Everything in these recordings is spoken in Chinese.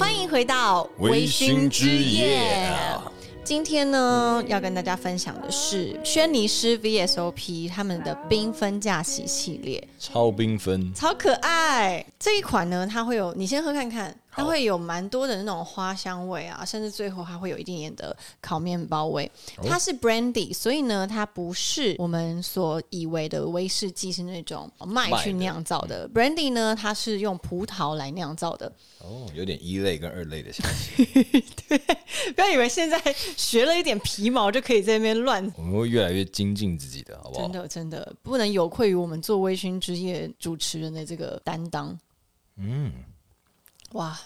欢迎回到微醺之夜。今天呢，要跟大家分享的是轩尼诗 VSOP 他们的缤纷假期系列，超缤纷，超可爱。这一款呢，它会有，你先喝看看。它会有蛮多的那种花香味啊，甚至最后还会有一点点的烤面包味。它是 brandy，所以呢，它不是我们所以为的威士忌是那种麦去酿造的。brandy 呢，它是用葡萄来酿造的。哦，有点一类跟二类的香气。对，不要以为现在学了一点皮毛就可以在那边乱。我们会越来越精进自己的，好不好？真的，真的不能有愧于我们做微醺之夜主持人的这个担当。嗯。哇，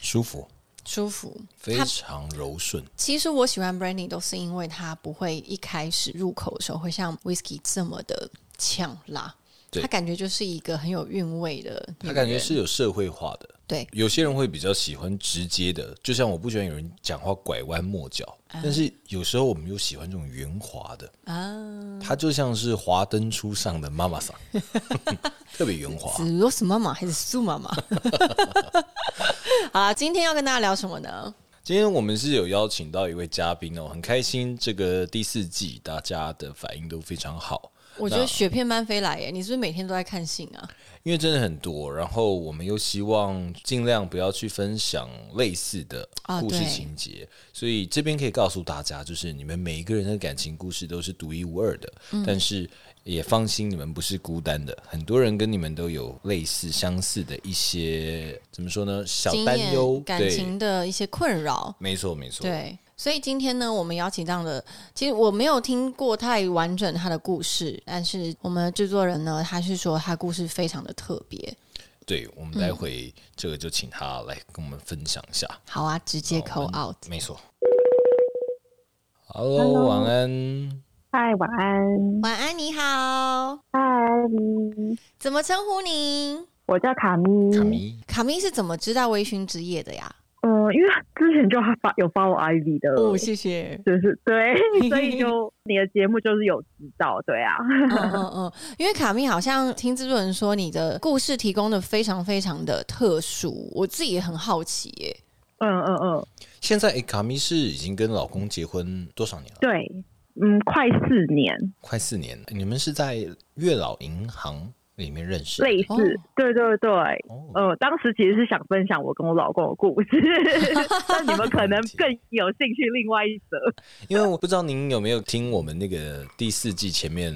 舒服，舒服，非常柔顺。其实我喜欢 Brandy 都是因为它不会一开始入口的时候会像 Whisky 这么的呛辣，它感觉就是一个很有韵味的。他感觉是有社会化的。对，有些人会比较喜欢直接的，就像我不喜欢有人讲话拐弯抹角，但是有时候我们又喜欢这种圆滑的啊。他就像是华灯初上的妈妈桑，特别圆滑。是罗斯妈妈还是苏妈妈？好，今天要跟大家聊什么呢？今天我们是有邀请到一位嘉宾哦，很开心，这个第四季大家的反应都非常好。我觉得雪片般飞来耶，你是不是每天都在看信啊？因为真的很多，然后我们又希望尽量不要去分享类似的故事情节，所以这边可以告诉大家，就是你们每一个人的感情故事都是独一无二的，但是也放心，你们不是孤单的，很多人跟你们都有类似相似的一些怎么说呢？小担忧、感情的一些困扰，没错，没错，对。所以今天呢，我们邀请这样的，其实我没有听过太完整他的故事，但是我们制作人呢，他是说他故事非常的特别。对，我们待会这个就请他来跟我们分享一下。好啊，直接 call out。没错。Hello，晚安。嗨，晚安。晚安，你好。嗨，怎么称呼您？我叫卡咪。卡咪，卡咪是怎么知道微醺之夜的呀？嗯，因为之前就发有发我 IV 的哦，谢谢，就是对，所以就你的节目就是有知道，对啊，嗯嗯嗯，因为卡米好像听制作人说你的故事提供的非常非常的特殊，我自己也很好奇耶，嗯嗯嗯，现在卡米是已经跟老公结婚多少年了？对，嗯，快四年，快四年，你们是在月老银行。里面认识类似，对对对，呃，当时其实是想分享我跟我老公的故事，但你们可能更有兴趣另外一则，因为我不知道您有没有听我们那个第四季前面，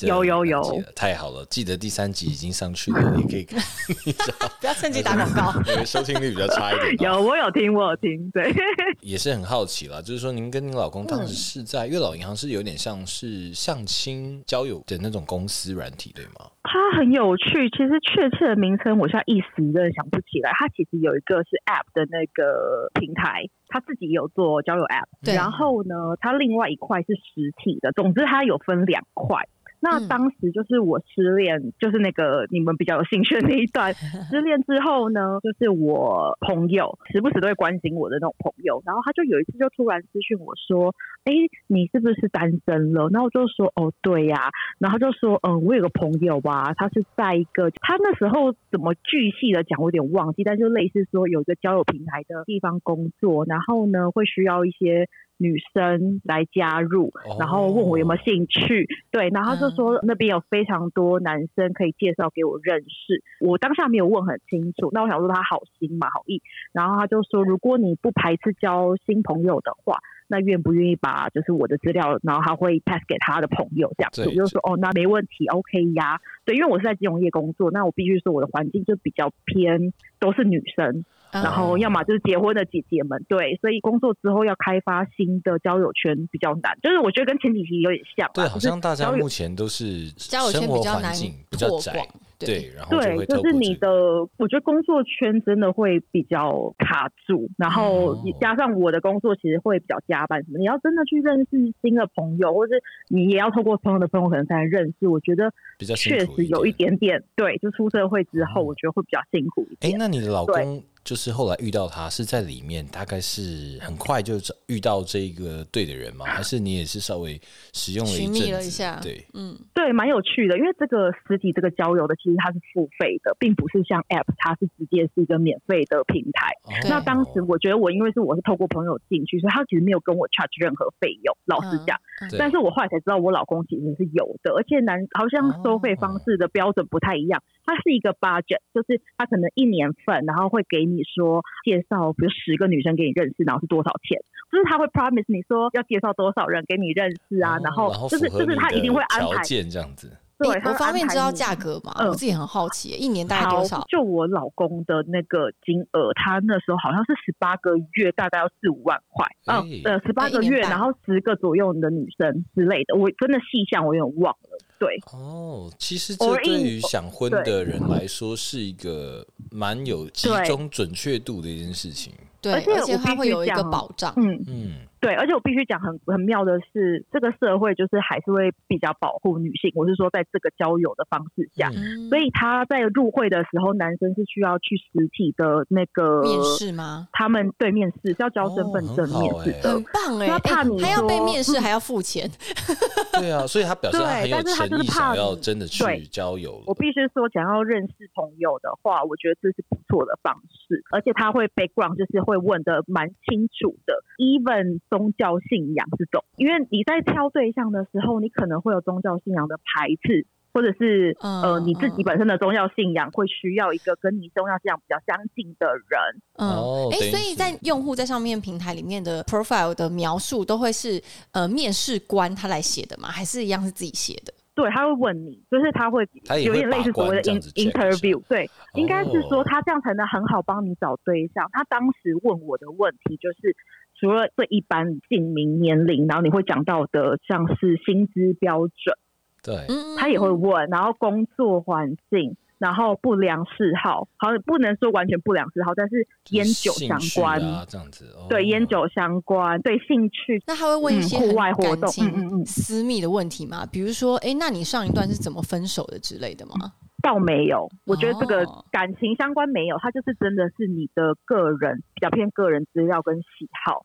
有有有，太好了，记得第三集已经上去了，你可以看，不要趁机打广告，收听率比较差一点。有我有听我有听，对，也是很好奇了，就是说您跟您老公当时是在月老银行，是有点像是相亲交友的那种公司软体，对吗？它很有趣，其实确切的名称我现在一时真的想不起来。它其实有一个是 App 的那个平台，它自己有做交友 App，然后呢，它另外一块是实体的。总之，它有分两块。那当时就是我失恋，就是那个你们比较有兴趣的那一段。失恋之后呢，就是我朋友时不时都会关心我的那种朋友，然后他就有一次就突然私讯我说：“哎，你是不是单身了？”然后我就说：“哦，对呀。”然后就说：“嗯，我有个朋友吧，他是在一个他那时候怎么巨细的讲，我有点忘记，但就类似说有一个交友平台的地方工作，然后呢会需要一些。”女生来加入，然后问我有没有兴趣，对，然后就说那边有非常多男生可以介绍给我认识。我当下没有问很清楚，那我想说他好心嘛，好意，然后他就说如果你不排斥交新朋友的话，那愿不愿意把就是我的资料，然后他会 pass 给他的朋友这样。子，我就说哦，那没问题，OK 呀，对，因为我是在金融业工作，那我必须说我的环境就比较偏都是女生。然后，要么就是结婚的姐姐们，对，所以工作之后要开发新的交友圈比较难。就是我觉得跟前几期有点像，对，好像大家目前都是交友圈比较难比较窄，对，然后对，就是你的，我觉得工作圈真的会比较卡住，然后加上我的工作其实会比较加班什么，你要真的去认识新的朋友，或者你也要透过朋友的朋友可能才能认识，我觉得比较确实有一点点，对，就出社会之后，我觉得会比较辛苦一点。哎，那你的老公？就是后来遇到他是在里面，大概是很快就遇到这个对的人吗？还是你也是稍微使用了一阵了一下？对，嗯，对，蛮有趣的，因为这个实体这个交友的其实它是付费的，并不是像 App，它是直接是一个免费的平台。那当时我觉得我因为是我是透过朋友进去，所以他其实没有跟我 charge 任何费用，老实讲。但是我后来才知道我老公其实是有的，而且男好像收费方式的标准不太一样，它是一个 budget，就是他可能一年份，然后会给你说介绍，比如十个女生给你认识，然后是多少钱，就是他会 promise 你说要介绍多少人给你认识啊，然后就是就是他一定会安排这样子。对，我方便知道价格吗？我自己很好奇，一年大概多少？就我老公的那个金额，他那时候好像是十八个月，大概要四五万块。嗯，呃，十八个月，然后十个左右的女生之类的，我真的细项我有点忘了。对，哦，其实这对于想婚的人来说是一个蛮有集中准确度的一件事情。对，而且它会有一个保障。嗯嗯。对，而且我必须讲很很妙的是，这个社会就是还是会比较保护女性。我是说，在这个交友的方式下，所以他在入会的时候，男生是需要去实体的那个面试吗？他们对面试是要交身份证面试的，很棒哎！他怕你还要被面试，还要付钱。对啊，所以他表示他很有诚意，想要真的去交友。我必须说，想要认识朋友的话，我觉得这是不错的方式，而且他会 background 就是会问的蛮清楚的，even。宗教信仰这种，因为你在挑对象的时候，你可能会有宗教信仰的排斥，或者是呃你自己本身的宗教信仰会需要一个跟你宗教信仰比较相近的人。嗯，哎，所以在用户在上面平台里面的 profile 的描述都会是呃面试官他来写的吗？还是一样是自己写的？对，他会问你，就是他会有点类似所谓的 interview。对，应该是说他这样才能很好帮你找对象。他当时问我的问题就是。除了最一般姓名、年龄，然后你会讲到的，像是薪资标准，对，他也会问，然后工作环境，然后不良嗜好，好像不能说完全不良嗜好，但是烟酒相关。啊，这样子，哦。对，烟酒相关，对，兴趣，那他会问一些户外活动、嗯嗯嗯，私密的问题吗？比如说，哎，那你上一段是怎么分手的之类的吗？倒没有，我觉得这个感情相关没有，它就是真的是你的个人比较偏个人资料跟喜好。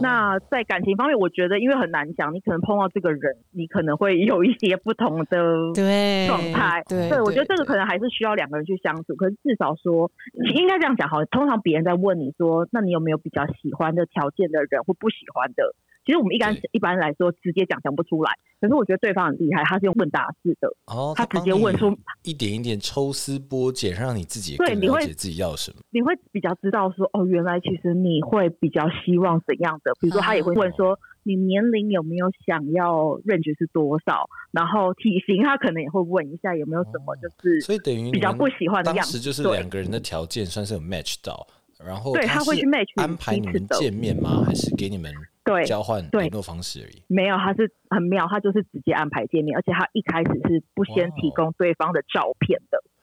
那在感情方面，我觉得因为很难讲，你可能碰到这个人，你可能会有一些不同的状态。对，对我觉得这个可能还是需要两个人去相处。可是至少说，应该这样讲好。通常别人在问你说，那你有没有比较喜欢的条件的人或不喜欢的？其实我们一般一般来说直接讲讲不出来，可是我觉得对方很厉害，他是用问答式的，哦，他直接问出一点一点抽丝剥茧，让你自己对你会自己要什么，你会比较知道说哦，原来其实你会比较希望怎样的，比如说他也会问说你年龄有没有想要 range 是多少，然后体型他可能也会问一下有没有什么就是所以等于比较不喜欢的样子，就是两个人的条件算是有 match 到，然后对他会去 match 安排你们见面吗？还是给你们？对，交换联络方式而已。没有，他是很妙，他就是直接安排见面，而且他一开始是不先提供对方的照片的。哦，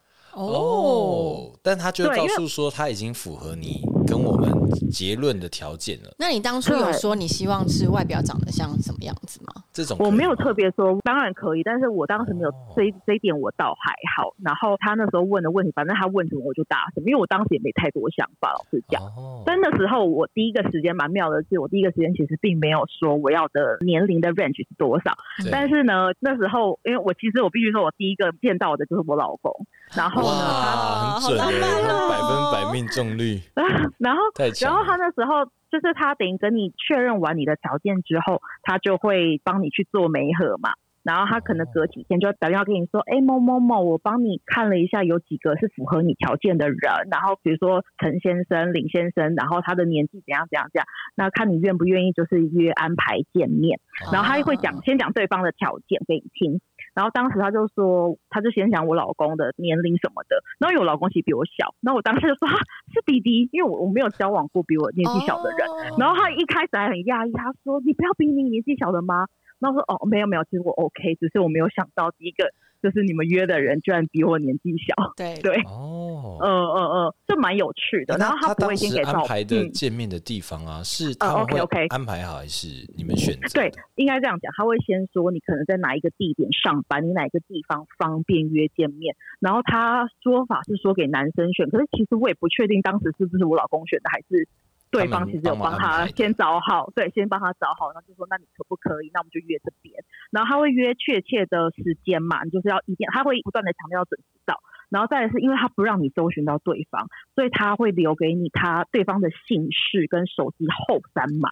但他就告诉说他已经符合你跟我们结论的条件了。那你当初有说你希望是外表长得像什么样子吗？这种我没有特别说，当然可以，但是我当时没有这这一点，我倒还好。然后他那时候问的问题，反正他问什么我就答什么，因为我当时也没太多想法，老实讲。但那时候我第一个时间蛮妙的是，我第一个时间其实并没有说我要的年龄的 range 是多少，但是呢，那时候因为我其实我必须说我第一个见到的就是我老公。然后呢，很准，百分百命中率。然后，然后他那时候就是他等于跟你确认完你的条件之后，他就会帮你去做媒合嘛。然后他可能隔几天就打电话跟你说：“哎，某某某，我帮你看了一下，有几个是符合你条件的人。然后比如说陈先生、林先生，然后他的年纪怎样怎样怎样。那看你愿不愿意，就是约安排见面。然后他会讲，先讲对方的条件给你听。”然后当时他就说，他就先讲我老公的年龄什么的。然后因为我老公其实比我小，然后我当时就说是弟弟，因为我我没有交往过比我年纪小的人。然后他一开始还很讶异，他说：“你不要比你年纪小的吗？”然后说：“哦，没有没有，其实我 OK，只是我没有想到第一个就是你们约的人居然比我年纪小，对对，哦，嗯嗯嗯，这蛮有趣的。然后他不会先给安排的见面的地方啊，是他们会安排好还是你们选择？对，应该这样讲，他会先说你可能在哪一个地点上班，你哪一个地方方便约见面。然后他说法是说给男生选，可是其实我也不确定当时是不是我老公选的，还是。对方其实有帮他先找好，对，先帮他找好，然后就说那你可不可以？那我们就约这边，然后他会约确切的时间嘛，你就是要一定，他会不断的强调要准时到，然后再来是因为他不让你搜寻到对方，所以他会留给你他对方的姓氏跟手机后三码。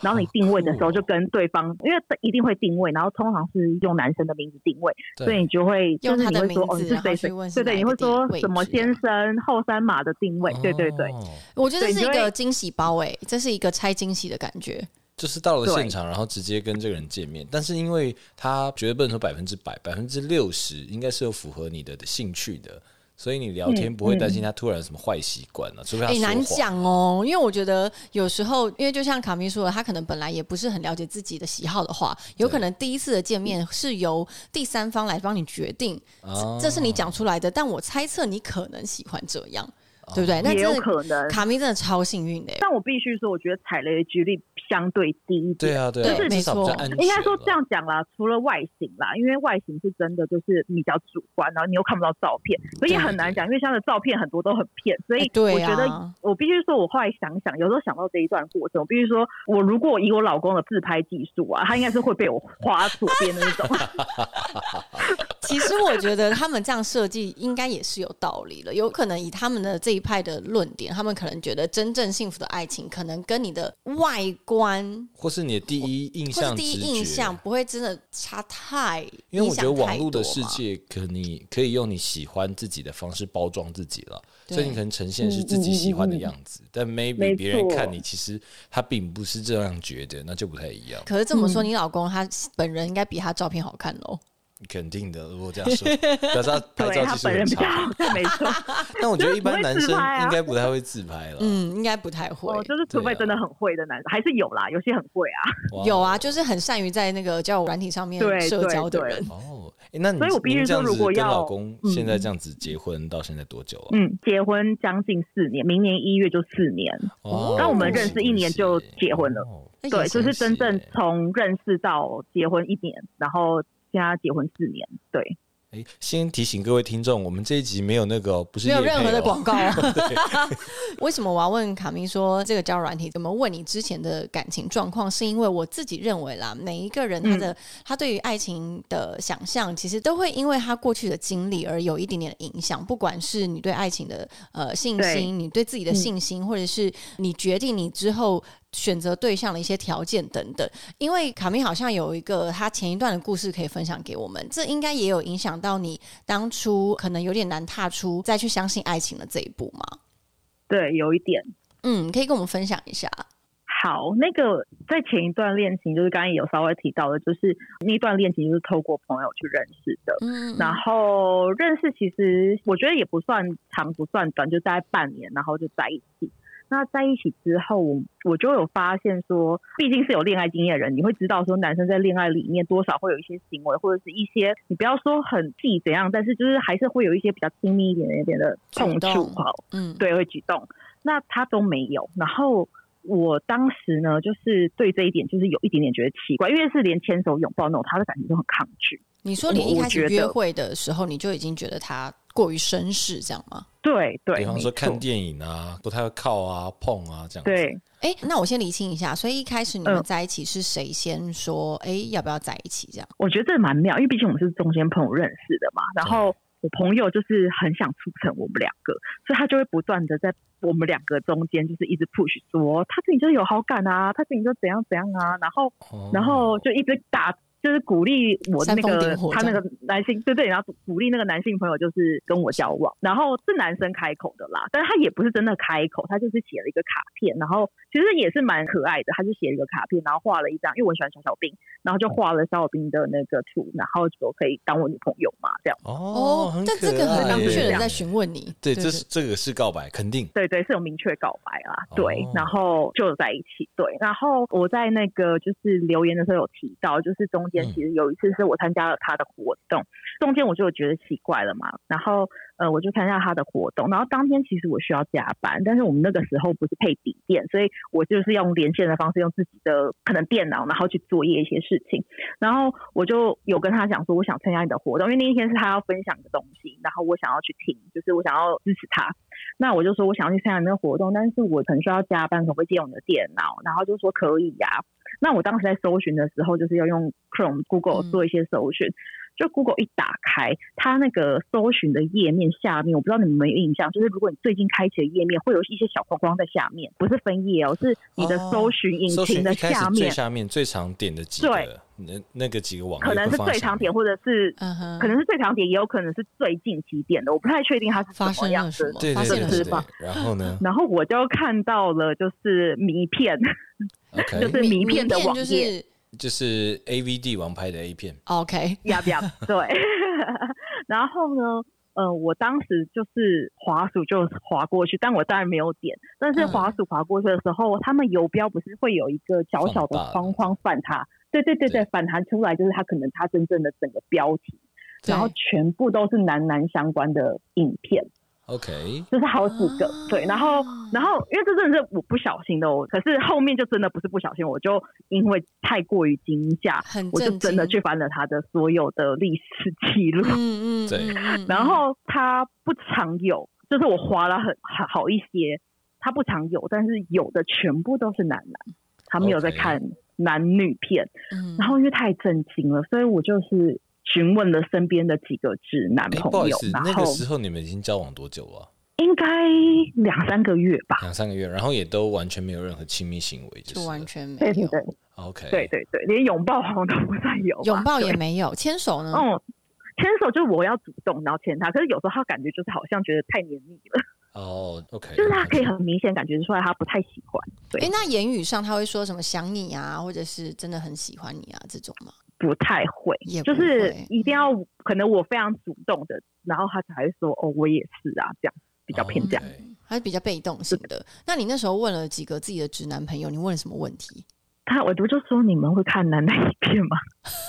然后你定位的时候就跟对方，因为一定会定位，然后通常是用男生的名字定位，所以你就会就是你会说哦，是谁谁？对对，你会说什么先生后三码的定位？对对对，我觉得这是一个惊喜包诶，这是一个拆惊喜的感觉。就是到了现场，然后直接跟这个人见面，但是因为他绝对不能说百分之百，百分之六十应该是有符合你的兴趣的。所以你聊天不会担心他突然有什么坏习惯了，除非他难讲哦。因为我觉得有时候，因为就像卡米说的，他可能本来也不是很了解自己的喜好的话，有可能第一次的见面是由第三方来帮你决定，这是你讲出来的。但我猜测你可能喜欢这样。对不对？那也有可能。卡米真的超幸运的。但我必须说，我觉得踩雷的几率相对低一点。对啊，对，就是没错。应该说这样讲啦，除了外形啦，因为外形是真的就是比较主观，然后你又看不到照片，所以很难讲。因为现在的照片很多都很骗，所以我觉得我必须说，我后来想想，有时候想到这一段过程，我必须说，我如果以我老公的自拍技术啊，他应该是会被我划左边的那种。其实我觉得他们这样设计应该也是有道理的，有可能以他们的这一派的论点，他们可能觉得真正幸福的爱情，可能跟你的外观，或是你的第一印象、第一印象不会真的差太。因为我觉得网络的世界，可你可以用你喜欢自己的方式包装自己了，所以你可能呈现是自己喜欢的样子，但 maybe 别人看你，其实他并不是这样觉得，那就不太一样。可是这么说，你老公他本人应该比他照片好看喽。肯定的，如果这样说，表示他拍照技术很差，没错。但我觉得一般男生应该不太会自拍了，嗯，应该不太会。就是除非真的很会的男生，还是有啦，有些很会啊。有啊，就是很善于在那个交友软体上面社交的人。哦，那所以我必须说，如果要跟老公现在这样子结婚，到现在多久了？嗯，结婚将近四年，明年一月就四年。哦，那我们认识一年就结婚了，对，就是真正从认识到结婚一年，然后。跟他结婚四年，对。哎，先提醒各位听众，我们这一集没有那个，不是没有任何的广告。为什么我要问卡明说这个交友软体怎么问你之前的感情状况？是因为我自己认为啦，每一个人他的他对于爱情的想象，其实都会因为他过去的经历而有一点点的影响。不管是你对爱情的呃信心，你对自己的信心，或者是你决定你之后。选择对象的一些条件等等，因为卡米好像有一个他前一段的故事可以分享给我们，这应该也有影响到你当初可能有点难踏出再去相信爱情的这一步吗？对，有一点。嗯，可以跟我们分享一下。好，那个在前一段恋情，就是刚刚有稍微提到的，就是那段恋情就是透过朋友去认识的。嗯，然后认识其实我觉得也不算长，不算短，就大概半年，然后就在一起。那在一起之后，我我就有发现说，毕竟是有恋爱经验的人，你会知道说，男生在恋爱里面多少会有一些行为，或者是一些你不要说很细怎样，但是就是还是会有一些比较亲密一点一点的碰触，好，嗯，对，会举动。那他都没有。然后我当时呢，就是对这一点就是有一点点觉得奇怪，因为是连牵手拥抱那种，他的感觉都很抗拒。你说你一开始约会的时候，你就已经觉得他过于绅士，这样吗？对对，比方说看电影啊，不太会靠啊碰啊这样。对，哎，那我先理清一下，所以一开始你们在一起是谁先说，哎，要不要在一起这样？我觉得这蛮妙，因为毕竟我们是中间朋友认识的嘛。然后我朋友就是很想促成我们两个，所以他就会不断的在我们两个中间就是一直 push 说，他对你就有好感啊，他对你就怎样怎样啊，然后然后就一直打。就是鼓励我那个他那个男性，对对，然后鼓励那个男性朋友就是跟我交往，然后是男生开口的啦，但是他也不是真的开口，他就是写了一个卡片，然后其实也是蛮可爱的。他就写了一个卡片，然后画了一张，因为我喜欢小小兵，然后就画了小小兵的那个图，然后就可以当我女朋友嘛，这样。哦，但这个很明确的在询问你，对，这是这个是告白，肯定。对对，是有明确告白啦，对，然后就在一起。对，然后我在那个就是留言的时候有提到，就是中间其实有一次是我参加了他的活动，中间我就觉得奇怪了嘛，然后。呃，我就参加他的活动，然后当天其实我需要加班，但是我们那个时候不是配笔电，所以我就是用连线的方式，用自己的可能电脑，然后去作业一些事情。然后我就有跟他讲说，我想参加你的活动，因为那一天是他要分享的东西，然后我想要去听，就是我想要支持他。那我就说我想要去参加那个活动，但是我可能需要加班，可不可以借用你的电脑？然后就说可以呀。那我当时在搜寻的时候，就是要用 Chrome、Google 做一些搜寻。就 Google 一打开，它那个搜寻的页面下面，我不知道你们有没有印象，就是如果你最近开启的页面，会有一些小框框在下面，不是分页哦，是你的搜寻引擎的下面，最下面最常点的几个，那那个几个网可能是最常点，或者是可能是最常点，也有可能是最近期点的，我不太确定它是什么样子，对对对对。然后呢？然后我就看到了，就是迷片，就是迷片的网页。就是 A V D 王牌的 A 片，OK，要不要？对，然后呢，呃，我当时就是滑鼠就滑过去，但我当然没有点。但是滑鼠滑过去的时候，他们游标不是会有一个小小的框框反它？对对对对，反弹出来就是它可能它真正的整个标题，然后全部都是男男相关的影片。OK，就是好几个对，然后然后因为这真的是我不小心的，哦，可是后面就真的不是不小心，我就因为太过于惊吓，我就真的去翻了他的所有的历史记录，嗯嗯，对，然后他不常有，就是我划了很好一些，他不常有，但是有的全部都是男男，他没有在看男女片，然后因为太震惊了，所以我就是。询问了身边的几个直男朋友，然后那个时候你们已经交往多久了？应该两三个月吧。两三个月，然后也都完全没有任何亲密行为，就完全没有。对对对，OK，对对对，连拥抱好像都不再有，拥抱也没有，牵手呢？嗯，牵手就是我要主动然后牵他，可是有时候他感觉就是好像觉得太黏腻了。哦，OK，就是他可以很明显感觉出来他不太喜欢。对，哎，那言语上他会说什么想你啊，或者是真的很喜欢你啊这种吗？不太会，就是一定要可能我非常主动的，然后他才会说哦，我也是啊，这样比较偏这样，还是比较被动型的。那你那时候问了几个自己的直男朋友，你问了什么问题？他我读就说你们会看男男影片吗？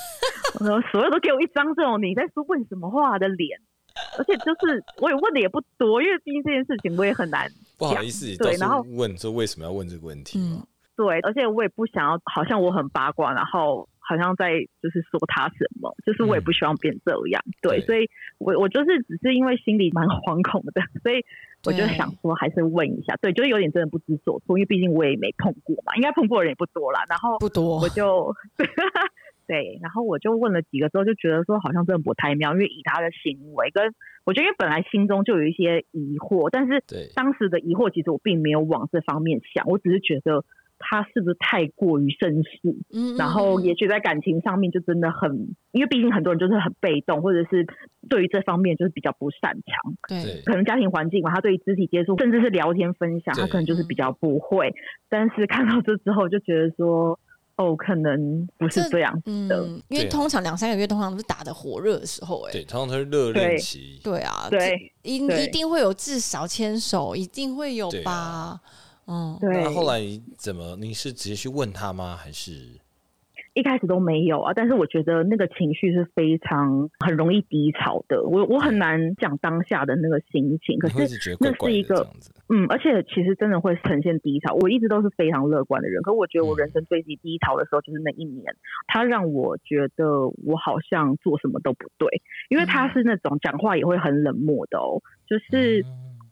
我说所有都给我一张这种你在说问什么话的脸，而且就是我也问的也不多，因为毕竟这件事情我也很难不好意思对，然后问说为什么要问这个问题？嗯，对，而且我也不想要好像我很八卦，然后。好像在就是说他什么，就是我也不希望变这样，对，所以我我就是只是因为心里蛮惶恐的，所以我就想说还是问一下，对，就是有点真的不知所措，因为毕竟我也没碰过嘛，应该碰过的人也不多啦。然后不多，我就 对，然后我就问了几个之后，就觉得说好像真的不太妙，因为以他的行为跟我觉得，因为本来心中就有一些疑惑，但是当时的疑惑其实我并没有往这方面想，我只是觉得。他是不是太过于绅士？嗯，然后也许在感情上面就真的很，因为毕竟很多人就是很被动，或者是对于这方面就是比较不擅长。对，可能家庭环境嘛，他对于肢体接触，甚至是聊天分享，他可能就是比较不会。但是看到这之后，就觉得说，哦，可能不是这样子的。因为通常两三个月，通常都是打的火热的时候，哎，对，通常都是热恋期。对啊，对，一一定会有至少牵手，一定会有吧。嗯，对。那后来怎么？你是直接去问他吗？还是一开始都没有啊？但是我觉得那个情绪是非常很容易低潮的。我我很难讲当下的那个心情，可是那是一个嗯，而且其实真的会呈现低潮。我一直都是非常乐观的人，可我觉得我人生最低低潮的时候就是那一年，他让我觉得我好像做什么都不对，因为他是那种讲话也会很冷漠的哦，就是。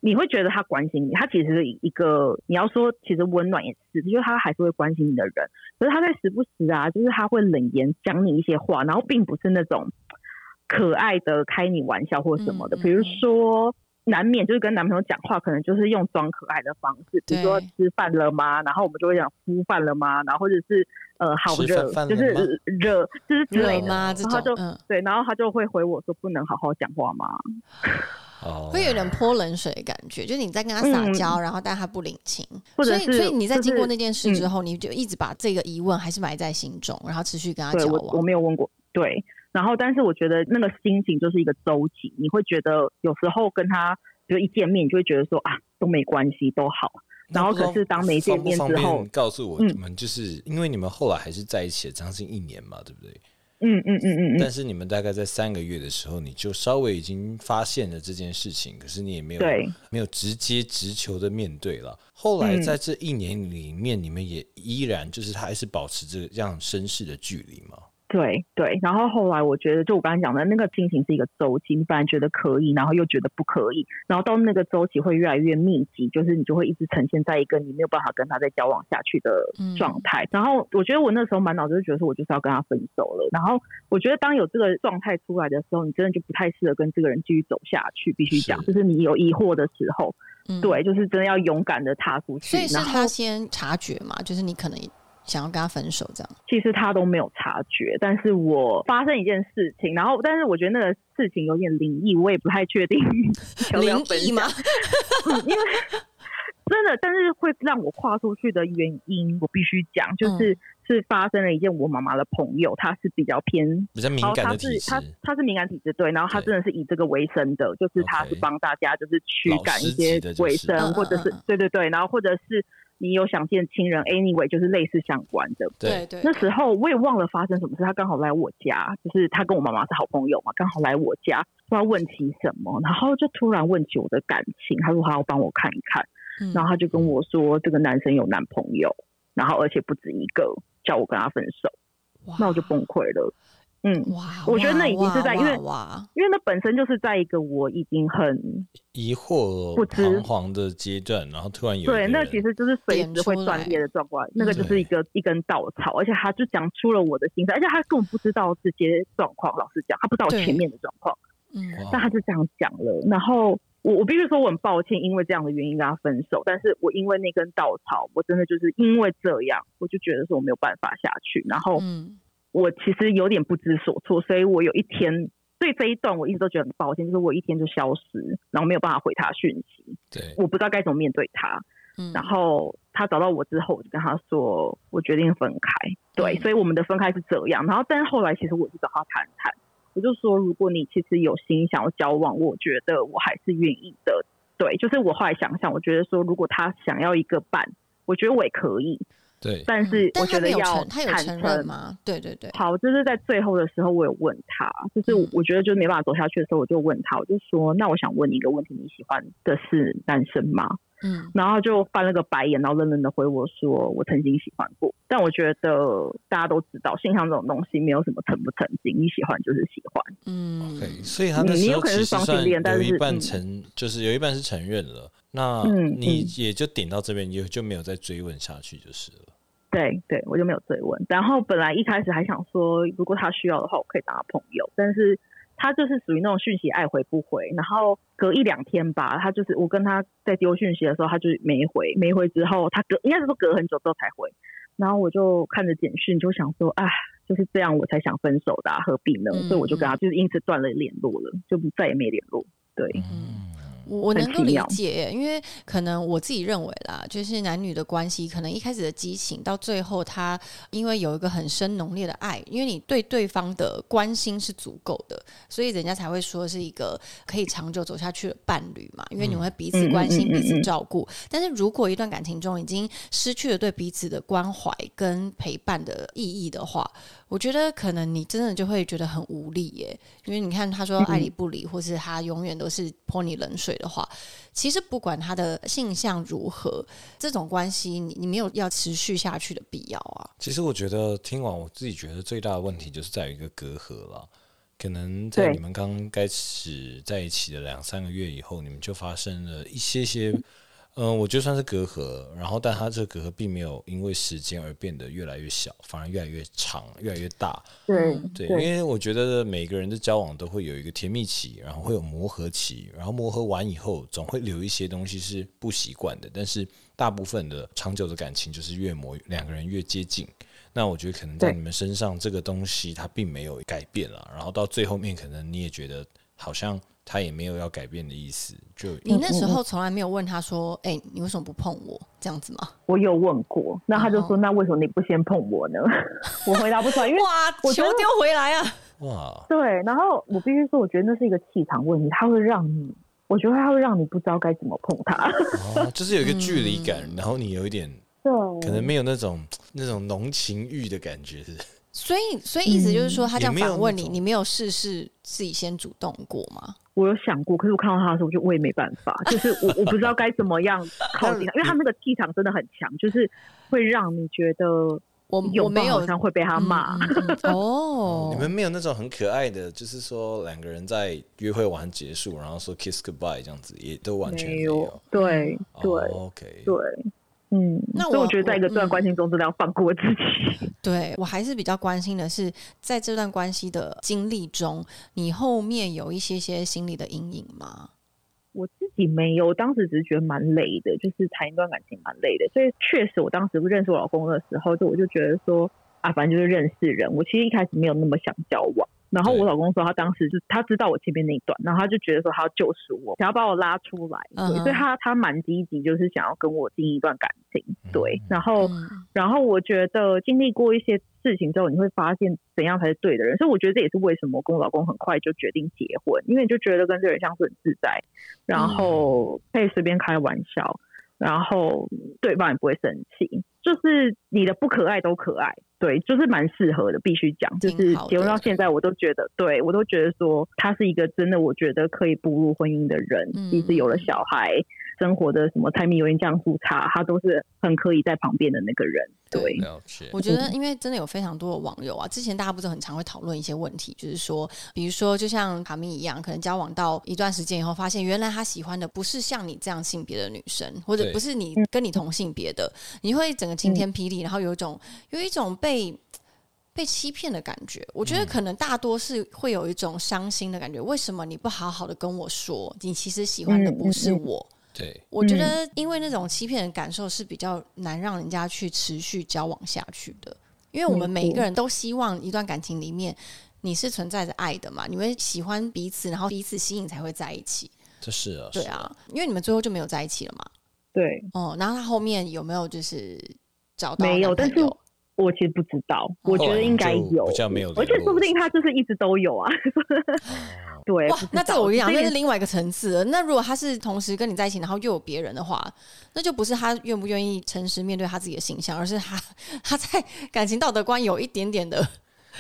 你会觉得他关心你，他其实是一个你要说其实温暖也是，就是他还是会关心你的人。可是他在时不时啊，就是他会冷言讲你一些话，然后并不是那种可爱的开你玩笑或什么的。比如说，难免就是跟男朋友讲话，可能就是用装可爱的方式，比如说吃饭了吗？然后我们就会讲吃饭了吗？然后或者是呃好热，就是热，就是之类的。然后他就对，然后他就会回我说不能好好讲话吗？会有点泼冷水的感觉，就是你在跟他撒娇，然后但他不领情，所以所以你在经过那件事之后，你就一直把这个疑问还是埋在心中，然后持续跟他交往。我没有问过，对，然后但是我觉得那个心情就是一个周期，你会觉得有时候跟他就一见面，就会觉得说啊都没关系，都好。然后可是当没见面之后，告诉我你们就是因为你们后来还是在一起了将近一年嘛，对不对？嗯嗯嗯嗯嗯。但是你们大概在三个月的时候，你就稍微已经发现了这件事情，可是你也没有没有直接直球的面对了。后来在这一年里面，你们也依然就是他还是保持着这样绅士的距离吗？对对，然后后来我觉得，就我刚才讲的那个进行是一个周期，你本来觉得可以，然后又觉得不可以，然后到那个周期会越来越密集，就是你就会一直呈现在一个你没有办法跟他再交往下去的状态。然后我觉得我那时候满脑子就觉得说，我就是要跟他分手了。然后我觉得当有这个状态出来的时候，你真的就不太适合跟这个人继续走下去。必须讲，就是你有疑惑的时候，对，就是真的要勇敢的踏出去。所以是他先察觉嘛，就是你可能。想要跟他分手，这样其实他都没有察觉。但是我发生一件事情，然后但是我觉得那个事情有点灵异，我也不太确定 灵异吗？因为 真的，但是会让我跨出去的原因，我必须讲，就是是发生了一件我妈妈的朋友，她是比较偏比较敏感的体质，他他是敏感体质，对，然后她真的是以这个为生的，就是她是帮大家就是驱赶一些卫生，或者是对对对，然后或者是。你有想见亲人？Anyway，就是类似相关的。对对。那时候我也忘了发生什么事，他刚好来我家，就是他跟我妈妈是好朋友嘛，刚好来我家，不知道问起什么，然后就突然问起我的感情，他说他要帮我看一看，然后他就跟我说这个男生有男朋友，然后而且不止一个，叫我跟他分手，那我就崩溃了。嗯，哇！我觉得那已经是在因为因为那本身就是在一个我已经很疑惑、不彷徨的阶段，然后突然有对，那其实就是随时会断裂的状况。那个就是一个一根稻草，而且他就讲出了我的心声，而且他根本不知道这些状况。老实讲，他不知道我前面的状况，嗯，但他就这样讲了。然后我我必须说我很抱歉，因为这样的原因跟他分手。但是我因为那根稻草，我真的就是因为这样，我就觉得说我没有办法下去。然后，嗯。我其实有点不知所措，所以我有一天对这一段我一直都觉得很抱歉，就是我一天就消失，然后没有办法回他讯息。对，我不知道该怎么面对他。嗯，然后他找到我之后，我就跟他说，我决定分开。对，所以我们的分开是这样。然后，但是后来其实我就找他谈谈，我就说，如果你其实有心想要交往，我觉得我还是愿意的。对，就是我后来想想，我觉得说，如果他想要一个伴，我觉得我也可以。对，但是我觉得要他有承认吗？对对对，好，就是在最后的时候，我有问他，就是我觉得就没办法走下去的时候，我就问他，我就说，那我想问你一个问题，你喜欢的是男生吗？嗯，然后就翻了个白眼，然后冷冷的回我说：“我曾经喜欢过，但我觉得大家都知道，性向这种东西没有什么曾不曾经，你喜欢就是喜欢。”嗯，OK，所以他那时候其实算有一半承，就是有一半是承认了。那你也就顶到这边，也就没有再追问下去就是了。对对，我就没有追问。然后本来一开始还想说，如果他需要的话，我可以当他朋友，但是。他就是属于那种讯息爱回不回，然后隔一两天吧，他就是我跟他在丢讯息的时候，他就没回，没回之后，他隔应该是说隔很久之后才回，然后我就看着简讯就想说，哎，就是这样，我才想分手的，何必呢？所以我就跟他就是因此断了联络了，就再也没联络。对。我能够理解，因为可能我自己认为啦，就是男女的关系，可能一开始的激情，到最后他因为有一个很深浓烈的爱，因为你对对方的关心是足够的，所以人家才会说是一个可以长久走下去的伴侣嘛。因为你会彼此关心、彼此照顾。但是如果一段感情中已经失去了对彼此的关怀跟陪伴的意义的话，我觉得可能你真的就会觉得很无力耶。因为你看他说爱理不理，或是他永远都是泼你冷水。的话，其实不管他的性向如何，这种关系你你没有要持续下去的必要啊。其实我觉得听完，我自己觉得最大的问题就是在于一个隔阂了。可能在你们刚开始在一起的两三个月以后，你们就发生了一些些。嗯，我就算是隔阂，然后但他这个隔阂并没有因为时间而变得越来越小，反而越来越长，越来越大。对对，因为我觉得每个人的交往都会有一个甜蜜期，然后会有磨合期，然后磨合完以后，总会留一些东西是不习惯的。但是大部分的长久的感情就是越磨两个人越接近。那我觉得可能在你们身上这个东西它并没有改变了，然后到最后面可能你也觉得好像他也没有要改变的意思。就你那时候从来没有问他说：“哎，你为什么不碰我？”这样子吗？我有问过，那他就说：“那为什么你不先碰我呢？” 我回答不出来，因为哇，球丢回来啊！哇，对。然后我必须说，我觉得那是一个气场问题，他会让你，我觉得他会让你不知道该怎么碰他。哦，就是有一个距离感，然后你有一点对，可能没有那种那种浓情欲的感觉是。所以，所以意思就是说，他这样反问你，你没有试试自己先主动过吗？我有想过，可是我看到他的时候，我就我也没办法，就是我我不知道该怎么样 靠近他，因为他那个气场真的很强，就是会让你觉得我我没有好像会被他骂 哦。你们没有那种很可爱的，就是说两个人在约会完结束，然后说 kiss goodbye 这样子，也都完全没有。对对，OK，对。嗯，那我觉得在一个这段关系中，真的要放过自己。对我还是比较关心的是，在这段关系的经历中，你后面有一些些心理的阴影吗？我自己没有，当时只是觉得蛮累的，就是谈一段感情蛮累的。所以确实，我当时不认识我老公的时候，就我就觉得说，啊，反正就是认识人。我其实一开始没有那么想交往。然后我老公说，他当时是他知道我前面那一段，然后他就觉得说他要救赎我，想要把我拉出来，所以他他蛮积极，就是想要跟我进一段感情。对，然后然后我觉得经历过一些事情之后，你会发现怎样才是对的人。所以我觉得这也是为什么我跟我老公很快就决定结婚，因为你就觉得跟这个人相处很自在，然后可以随便开玩笑，然后对方也不会生气，就是你的不可爱都可爱。对，就是蛮适合的，必须讲。就是结婚到现在，我都觉得，对我都觉得说，他是一个真的，我觉得可以步入婚姻的人。即使有了小孩，生活的什么柴米油盐酱醋茶，他都是很可以在旁边的那个人。对，我觉得，因为真的有非常多的网友啊，之前大家不是很常会讨论一些问题，就是说，比如说，就像卡米一样，可能交往到一段时间以后，发现原来他喜欢的不是像你这样性别的女生，或者不是你跟你同性别的，你会整个晴天霹雳，然后有一种有一种被。被被欺骗的感觉，我觉得可能大多是会有一种伤心的感觉。为什么你不好好的跟我说，你其实喜欢的不是我？对，我觉得因为那种欺骗的感受是比较难让人家去持续交往下去的。因为我们每一个人都希望一段感情里面你是存在着爱的嘛，你们喜欢彼此，然后彼此吸引才会在一起。这是啊，对啊，因为你们最后就没有在一起了嘛。对，哦，然后他后面有没有就是找到没有？但是。我其实不知道，我觉得应该有，而且说不定他就是一直都有啊。对，那这我跟你讲，那是另外一个层次。那如果他是同时跟你在一起，然后又有别人的话，那就不是他愿不愿意诚实面对他自己的形象，而是他 他在感情道德观有一点点的。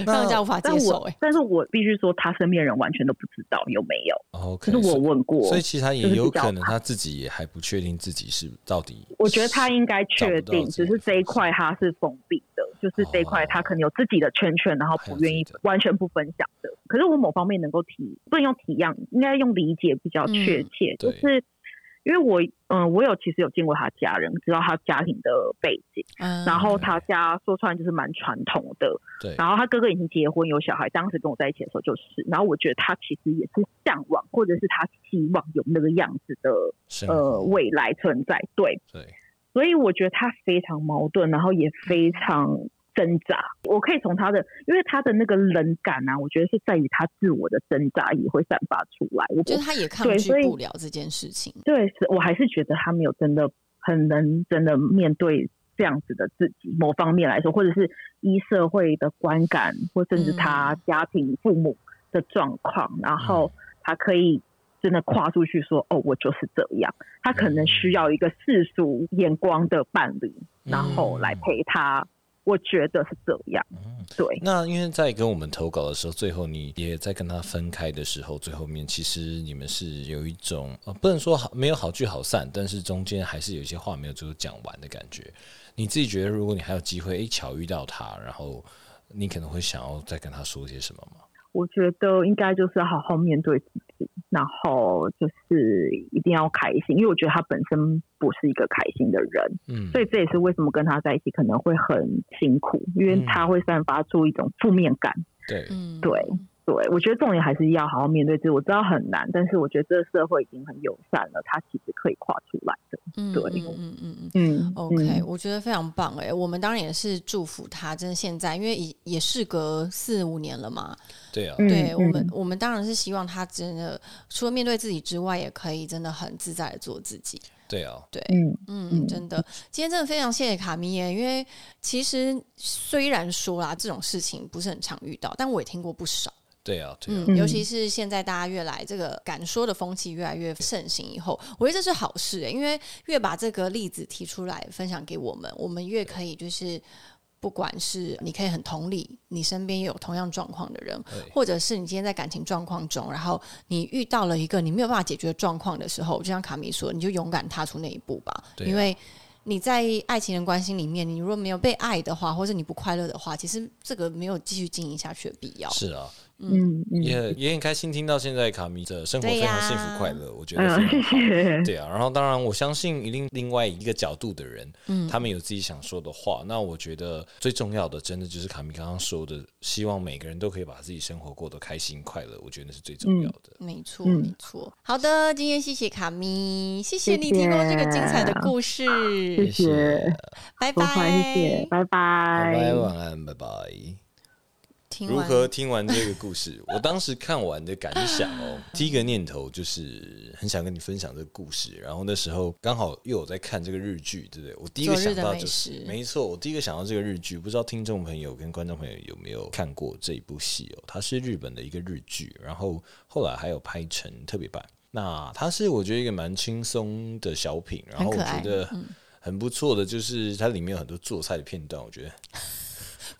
让人家无法接受哎，但是我必须说，他身边人完全都不知道有没有。哦，可是我问过，所以其实他也有可能他自己也还不确定自己是到底。我觉得他应该确定，只是这一块他是封闭的，就是这一块他可能有自己的圈圈，然后不愿意完全不分享的。可是我某方面能够体，不能用体谅，应该用理解比较确切，就是。因为我嗯，我有其实有见过他家人，知道他家庭的背景，然后他家说出来就是蛮传统的，对。然后他哥哥已经结婚有小孩，当时跟我在一起的时候就是，然后我觉得他其实也是向往，或者是他希望有那个样子的呃未来存在，对对。所以我觉得他非常矛盾，然后也非常。挣扎，我可以从他的，因为他的那个冷感啊，我觉得是在于他自我的挣扎也会散发出来。我觉得他也抗拒不了这件事情。对，是我还是觉得他没有真的很能真的面对这样子的自己。某方面来说，或者是依社会的观感，或甚至他家庭父母的状况，然后他可以真的跨出去说：“哦，我就是这样。”他可能需要一个世俗眼光的伴侣，然后来陪他。我觉得是这样，嗯对。那因为在跟我们投稿的时候，最后你也在跟他分开的时候，最后面其实你们是有一种呃，不能说好没有好聚好散，但是中间还是有一些话没有最后讲完的感觉。你自己觉得，如果你还有机会，哎，巧遇到他，然后你可能会想要再跟他说些什么吗？我觉得应该就是要好好面对自己，然后就是一定要开心，因为我觉得他本身不是一个开心的人，嗯，所以这也是为什么跟他在一起可能会很辛苦，因为他会散发出一种负面感，对，对对，我觉得重点还是要好好面对自己。我知道很难，但是我觉得这个社会已经很友善了，他其实可以跨出来的。嗯，对，嗯嗯嗯嗯嗯。OK，我觉得非常棒哎，我们当然也是祝福他。真的现在，因为也也事隔四五年了嘛。对啊，对我们，我们当然是希望他真的除了面对自己之外，也可以真的很自在的做自己。对啊，对，嗯嗯，真的，今天真的非常谢谢卡米耶，因为其实虽然说啦，这种事情不是很常遇到，但我也听过不少。对啊，嗯，尤其是现在大家越来这个敢说的风气越来越盛行以后，我觉得这是好事，因为越把这个例子提出来分享给我们，我们越可以就是。不管是你可以很同理，你身边有同样状况的人，或者是你今天在感情状况中，然后你遇到了一个你没有办法解决的状况的时候，就像卡米说，你就勇敢踏出那一步吧。因为你在爱情的关系里面，你如果没有被爱的话，或者你不快乐的话，其实这个没有继续经营下去的必要。是啊。嗯，也也很开心听到现在卡米的生活非常幸福快乐，我觉得谢谢。对啊，然后当然我相信一定另外一个角度的人，嗯，他们有自己想说的话。那我觉得最重要的，真的就是卡米刚刚说的，希望每个人都可以把自己生活过得开心快乐，我觉得是最重要的。没错，没错。好的，今天谢谢卡米，谢谢你提供这个精彩的故事，谢谢，拜拜，谢谢，拜拜，拜拜，晚安，拜拜。如何听完这个故事？我当时看完的感想哦，第一个念头就是很想跟你分享这个故事。然后那时候刚好又有在看这个日剧，对不对？我第一个想到就是没错，我第一个想到这个日剧，不知道听众朋友跟观众朋友有没有看过这一部戏哦？它是日本的一个日剧，然后后来还有拍成特别版。那它是我觉得一个蛮轻松的小品，然后我觉得很不错的，就是它里面有很多做菜的片段，我觉得。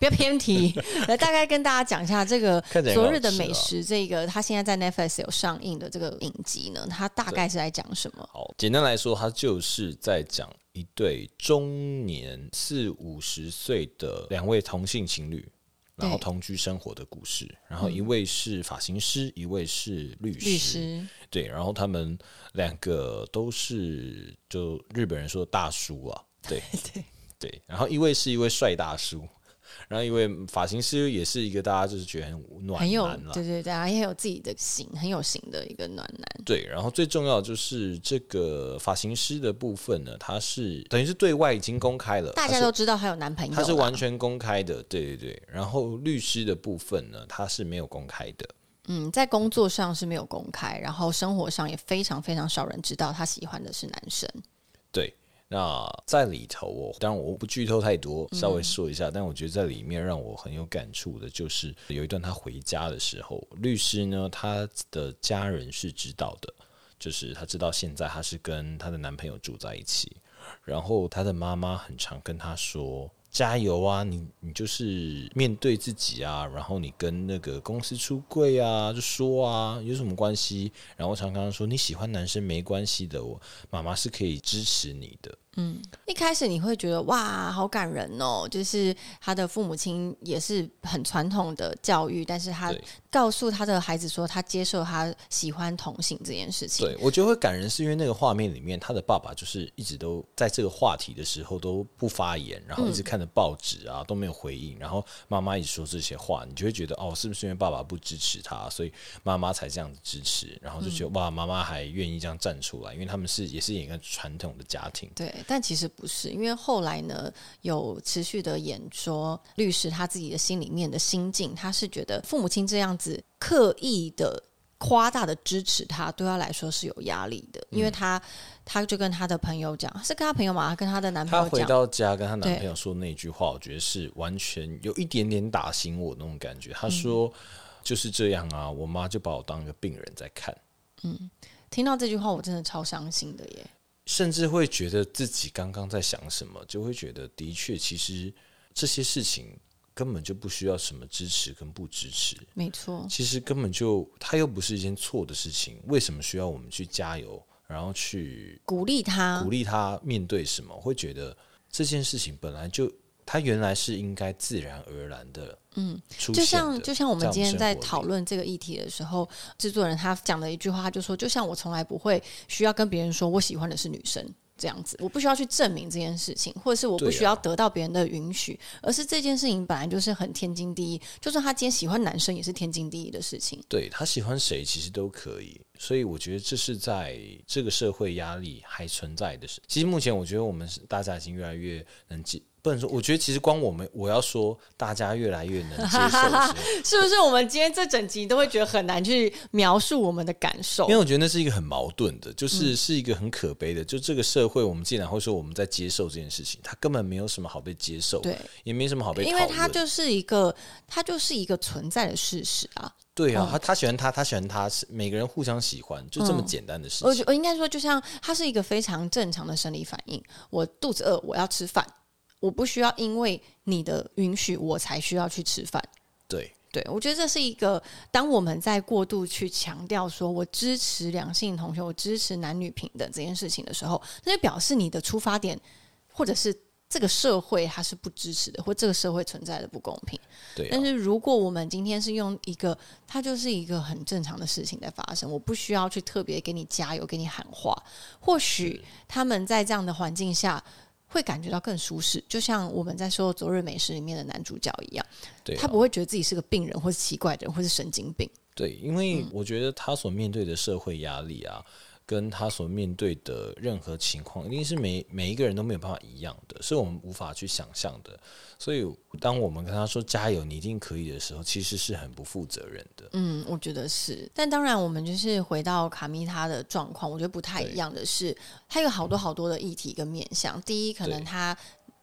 不要偏题，来大概跟大家讲一下这个昨日的美食。这个他现在在 Netflix 有上映的这个影集呢，它大概是在讲什么？好，简单来说，它就是在讲一对中年四五十岁的两位同性情侣，然后同居生活的故事。然后一位是发型师，一位是律师。律师对，然后他们两个都是就日本人说大叔啊，对 对对。然后一位是一位帅大叔。然后，因为发型师也是一个大家就是觉得很暖男了，对对对，也有自己的型，很有型的一个暖男。对，然后最重要就是这个发型师的部分呢，他是等于是对外已经公开了，大家都知道他有男朋友，他是完全公开的。对对对，然后律师的部分呢，他是没有公开的。嗯，在工作上是没有公开，然后生活上也非常非常少人知道他喜欢的是男生。对。那在里头，我当然我不剧透太多，稍微说一下。但我觉得在里面让我很有感触的，就是有一段他回家的时候，律师呢，他的家人是知道的，就是他知道现在他是跟她的男朋友住在一起，然后她的妈妈很常跟她说。加油啊！你你就是面对自己啊，然后你跟那个公司出柜啊，就说啊，有什么关系？然后常常说你喜欢男生没关系的，我妈妈是可以支持你的。嗯，一开始你会觉得哇，好感人哦，就是他的父母亲也是很传统的教育，但是他告诉他的孩子说，他接受他喜欢同性这件事情。对我觉得会感人，是因为那个画面里面，他的爸爸就是一直都在这个话题的时候都不发言，然后一直看着报纸啊都没有回应，然后妈妈一直说这些话，你就会觉得哦，是不是因为爸爸不支持他，所以妈妈才这样子支持？然后就觉得哇，妈妈还愿意这样站出来，因为他们是也是一个传统的家庭。对。但其实不是，因为后来呢，有持续的演说律师他自己的心里面的心境，他是觉得父母亲这样子刻意的夸大的支持他，对他来说是有压力的，因为他他就跟他的朋友讲，是跟他朋友嘛，跟他的男朋友，他回到家跟他男朋友说那句话，我觉得是完全有一点点打醒我那种感觉。他说就是这样啊，我妈就把我当一个病人在看。嗯，听到这句话，我真的超伤心的耶。甚至会觉得自己刚刚在想什么，就会觉得的确，其实这些事情根本就不需要什么支持跟不支持。没错，其实根本就它又不是一件错的事情，为什么需要我们去加油，然后去鼓励他，鼓励他面对什么？会觉得这件事情本来就。他原来是应该自然而然的，嗯，就像就像我们今天在讨论这个议题的时候，制作人他讲了一句话，他就说，就像我从来不会需要跟别人说我喜欢的是女生。这样子，我不需要去证明这件事情，或者是我不需要得到别人的允许，而是这件事情本来就是很天经地义。就算他今天喜欢男生，也是天经地义的事情。对他喜欢谁，其实都可以。所以我觉得这是在这个社会压力还存在的事。其实目前我觉得我们大家已经越来越能接。不能说，我觉得其实光我们，我要说，大家越来越能接受，是不是？我们今天这整集都会觉得很难去描述我们的感受，因为我觉得那是一个很矛盾的，就是是一个很可悲的。就这个社会，我们竟然会说我们在接受这件事情，它根本没有什么好被接受，对，也没什么好被，因为它就是一个，它就是一个存在的事实啊。对啊，他他喜欢他，他喜欢他，是每个人互相喜欢，就这么简单的事情。我我应该说，就像它是一个非常正常的生理反应。我肚子饿，我要吃饭。我不需要因为你的允许，我才需要去吃饭。对，对我觉得这是一个，当我们在过度去强调说我支持两性同学，我支持男女平等这件事情的时候，那就表示你的出发点，或者是这个社会它是不支持的，或这个社会存在的不公平。对，但是如果我们今天是用一个，它就是一个很正常的事情在发生，我不需要去特别给你加油，给你喊话。或许他们在这样的环境下。会感觉到更舒适，就像我们在说《昨日美食》里面的男主角一样，他不会觉得自己是个病人，或是奇怪的人，或是神经病。对，因为我觉得他所面对的社会压力啊。跟他所面对的任何情况，一定是每每一个人都没有办法一样的，是我们无法去想象的。所以，当我们跟他说“加油，你一定可以”的时候，其实是很不负责任的。嗯，我觉得是。但当然，我们就是回到卡米他的状况，我觉得不太一样的是，他有好多好多的议题跟面向。第一，可能他。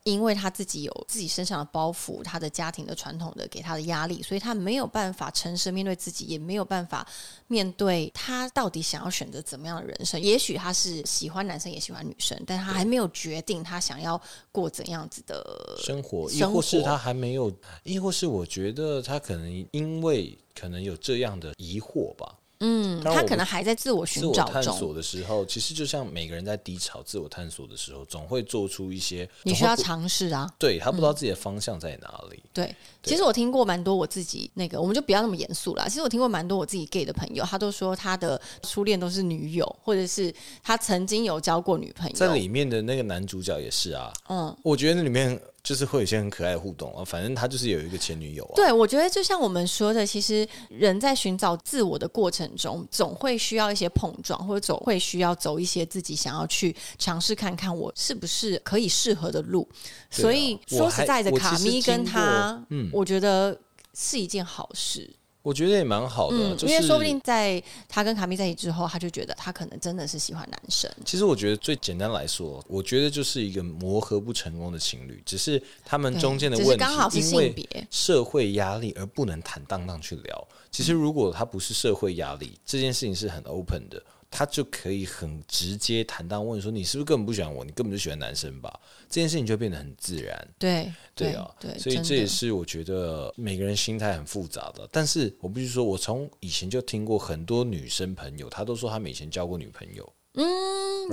因为他自己有自己身上的包袱，他的家庭的传统的给他的压力，所以他没有办法诚实面对自己，也没有办法面对他到底想要选择怎么样的人生。也许他是喜欢男生也喜欢女生，但他还没有决定他想要过怎样子的生活，亦或是他还没有，亦或是我觉得他可能因为可能有这样的疑惑吧。嗯，他可能还在自我寻找探索的时候，其实就像每个人在低潮、自我探索的时候，总会做出一些你需要尝试啊。对他不知道自己的方向在哪里。对，其实我听过蛮多我自己那个，我们就不要那么严肃啦。其实我听过蛮多我自己 gay 的朋友，他都说他的初恋都是女友，或者是他曾经有交过女朋友。在里面的那个男主角也是啊。嗯，我觉得那里面。就是会有一些很可爱的互动啊，反正他就是有一个前女友啊。对，我觉得就像我们说的，其实人在寻找自我的过程中，总会需要一些碰撞，或者总会需要走一些自己想要去尝试看看我是不是可以适合的路。所以说实在的，卡咪跟他，嗯，我觉得是一件好事。我觉得也蛮好的，因为说不定在他跟卡米在一起之后，他就觉得他可能真的是喜欢男生。其实我觉得最简单来说，我觉得就是一个磨合不成功的情侣，只是他们中间的问题，因为社会压力而不能坦荡荡去聊。其实如果他不是社会压力，这件事情是很 open 的。他就可以很直接坦荡问说：“你是不是根本不喜欢我？你根本就喜欢男生吧？”这件事情就变得很自然。对对啊，所以这也是我觉得每个人心态很复杂的。但是我必须说，我从以前就听过很多女生朋友，她都说她以前交过女朋友。嗯，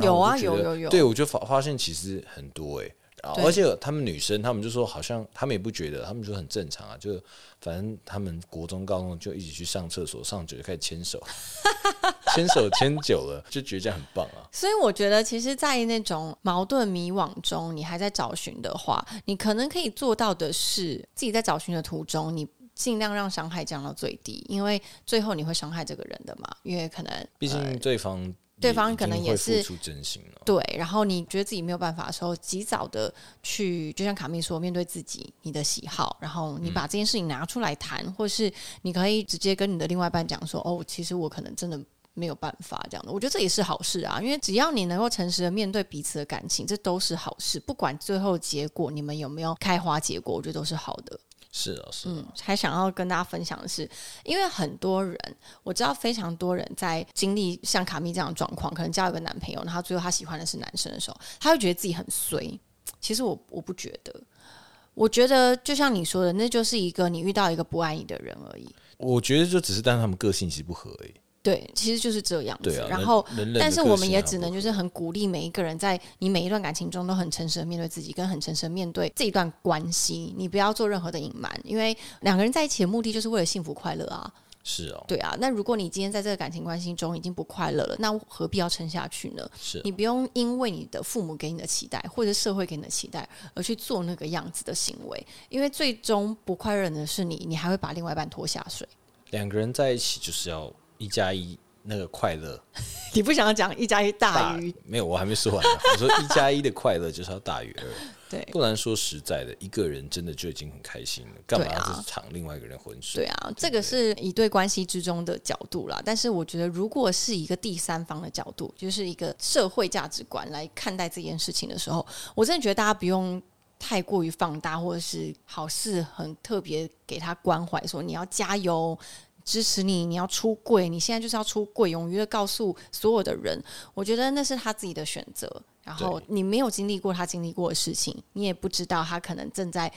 有啊，有有有。对，我就发发现其实很多哎。而且他们女生，他们就说好像他们也不觉得，他们说很正常啊，就反正他们国中、高中就一起去上厕所，上久就开始牵手，牵手牵久了就觉得这样很棒啊。所以我觉得，其实，在那种矛盾迷惘中，你还在找寻的话，你可能可以做到的是，自己在找寻的途中，你尽量让伤害降到最低，因为最后你会伤害这个人的嘛，因为可能毕竟对方。对方可能也是付出真心了对，然后你觉得自己没有办法的时候，及早的去，就像卡密说，面对自己你的喜好，然后你把这件事情拿出来谈，或是你可以直接跟你的另外一半讲说，哦，其实我可能真的没有办法这样的。我觉得这也是好事啊，因为只要你能够诚实的面对彼此的感情，这都是好事。不管最后结果你们有没有开花结果，我觉得都是好的。是啊，是。嗯，还想要跟大家分享的是，因为很多人，我知道非常多人在经历像卡蜜这样的状况，可能交一个男朋友，然后最后他喜欢的是男生的时候，他会觉得自己很衰。其实我我不觉得，我觉得就像你说的，那就是一个你遇到一个不爱你的人而已。我觉得就只是但他们个性其实不合而已。对，其实就是这样子。然后，但是我们也只能就是很鼓励每一个人，在你每一段感情中都很诚实的面对自己，跟很诚实的面对这一段关系。你不要做任何的隐瞒，因为两个人在一起的目的就是为了幸福快乐啊。是哦，对啊。那如果你今天在这个感情关系中已经不快乐了，那何必要撑下去呢？是你不用因为你的父母给你的期待，或者社会给你的期待，而去做那个样子的行为，因为最终不快乐的是你，你还会把另外一半拖下水。两个人在一起就是要一加一。那个快乐，你不想要讲一加一大于？没有，我还没说完。我说一加一的快乐就是要大于二。对，不然说实在的，一个人真的就已经很开心了，干嘛要去抢另外一个人浑水？对啊，这个是一对关系之中的角度啦。但是我觉得，如果是一个第三方的角度，就是一个社会价值观来看待这件事情的时候，我真的觉得大家不用太过于放大，或者是好事很特别给他关怀，说你要加油。支持你，你要出柜，你现在就是要出柜，勇于的告诉所有的人，我觉得那是他自己的选择。然后你没有经历过他经历过的事情，你也不知道他可能正在，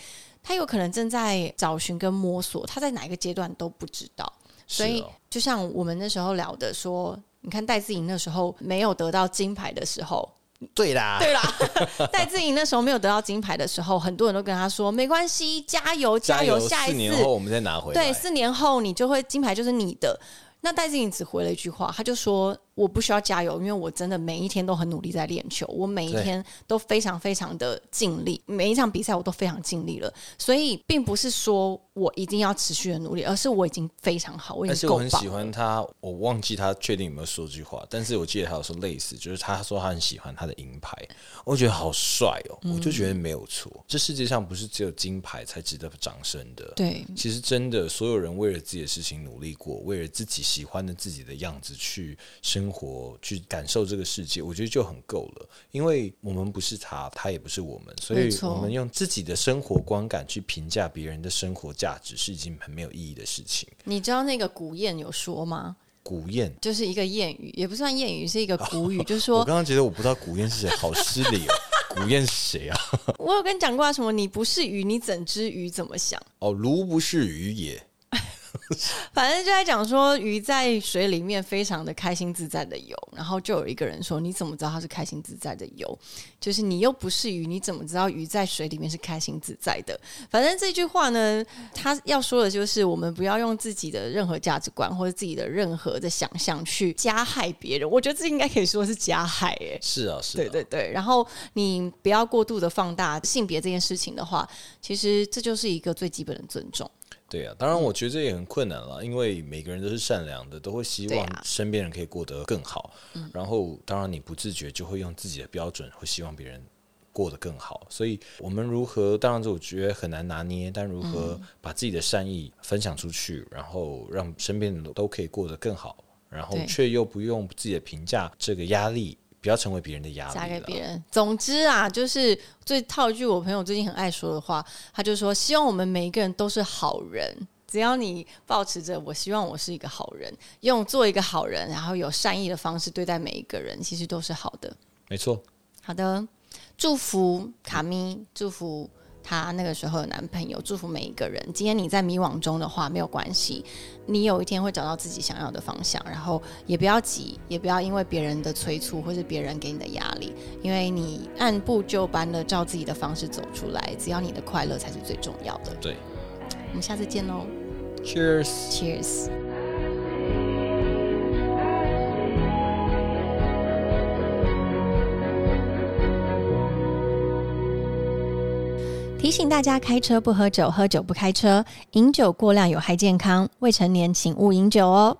他有可能正在找寻跟摸索，他在哪一个阶段都不知道。所以就像我们那时候聊的，说你看戴志颖那时候没有得到金牌的时候。对啦，对啦，戴志颖那时候没有得到金牌的时候，很多人都跟他说：“没关系，加油，加油，下一次，四年后我们再拿回来。”对，四年后你就会金牌就是你的。那戴志颖只回了一句话，他就说。我不需要加油，因为我真的每一天都很努力在练球，我每一天都非常非常的尽力，每一场比赛我都非常尽力了。所以并不是说我一定要持续的努力，而是我已经非常好，我已经够棒。而且我很喜欢他，我忘记他确定有没有说这句话，但是我记得他有说类似，就是他说他很喜欢他的银牌，我觉得好帅哦，我就觉得没有错。这世界上不是只有金牌才值得掌声的，对，其实真的所有人为了自己的事情努力过，为了自己喜欢的自己的样子去生。生活去感受这个世界，我觉得就很够了。因为我们不是他，他也不是我们，所以我们用自己的生活观感去评价别人的生活价值，是一件很没有意义的事情。你知道那个古谚有说吗？古谚就是一个谚语，也不算谚语，是一个古语，就是说，我刚刚觉得我不知道古谚是谁，好失礼哦。古谚是谁啊？我有跟你讲过什么？你不是鱼，你怎知鱼怎么想？哦，如不是鱼也。反正就在讲说鱼在水里面非常的开心自在的游，然后就有一个人说：“你怎么知道它是开心自在的游？就是你又不是鱼，你怎么知道鱼在水里面是开心自在的？”反正这句话呢，他要说的就是我们不要用自己的任何价值观或者自己的任何的想象去加害别人。我觉得这应该可以说是加害，哎，是啊，是，对对对。然后你不要过度的放大性别这件事情的话，其实这就是一个最基本的尊重。对啊，当然我觉得这也很困难了，因为每个人都是善良的，都会希望身边人可以过得更好。然后，当然你不自觉就会用自己的标准，会希望别人过得更好。所以，我们如何？当然，这我觉得很难拿捏。但如何把自己的善意分享出去，然后让身边人都可以过得更好，然后却又不用自己的评价这个压力。不要成为别人的压力，嫁给别人。总之啊，就是最套一句我朋友最近很爱说的话，他就说：希望我们每一个人都是好人。只要你保持着我希望我是一个好人，用做一个好人，然后有善意的方式对待每一个人，其实都是好的。没错。好的，祝福卡咪，祝福。她那个时候有男朋友，祝福每一个人。今天你在迷惘中的话，没有关系，你有一天会找到自己想要的方向。然后也不要急，也不要因为别人的催促或是别人给你的压力，因为你按部就班的照自己的方式走出来，只要你的快乐才是最重要的。对，我们下次见喽！Cheers！Cheers！提醒大家：开车不喝酒，喝酒不开车，饮酒过量有害健康，未成年请勿饮酒哦。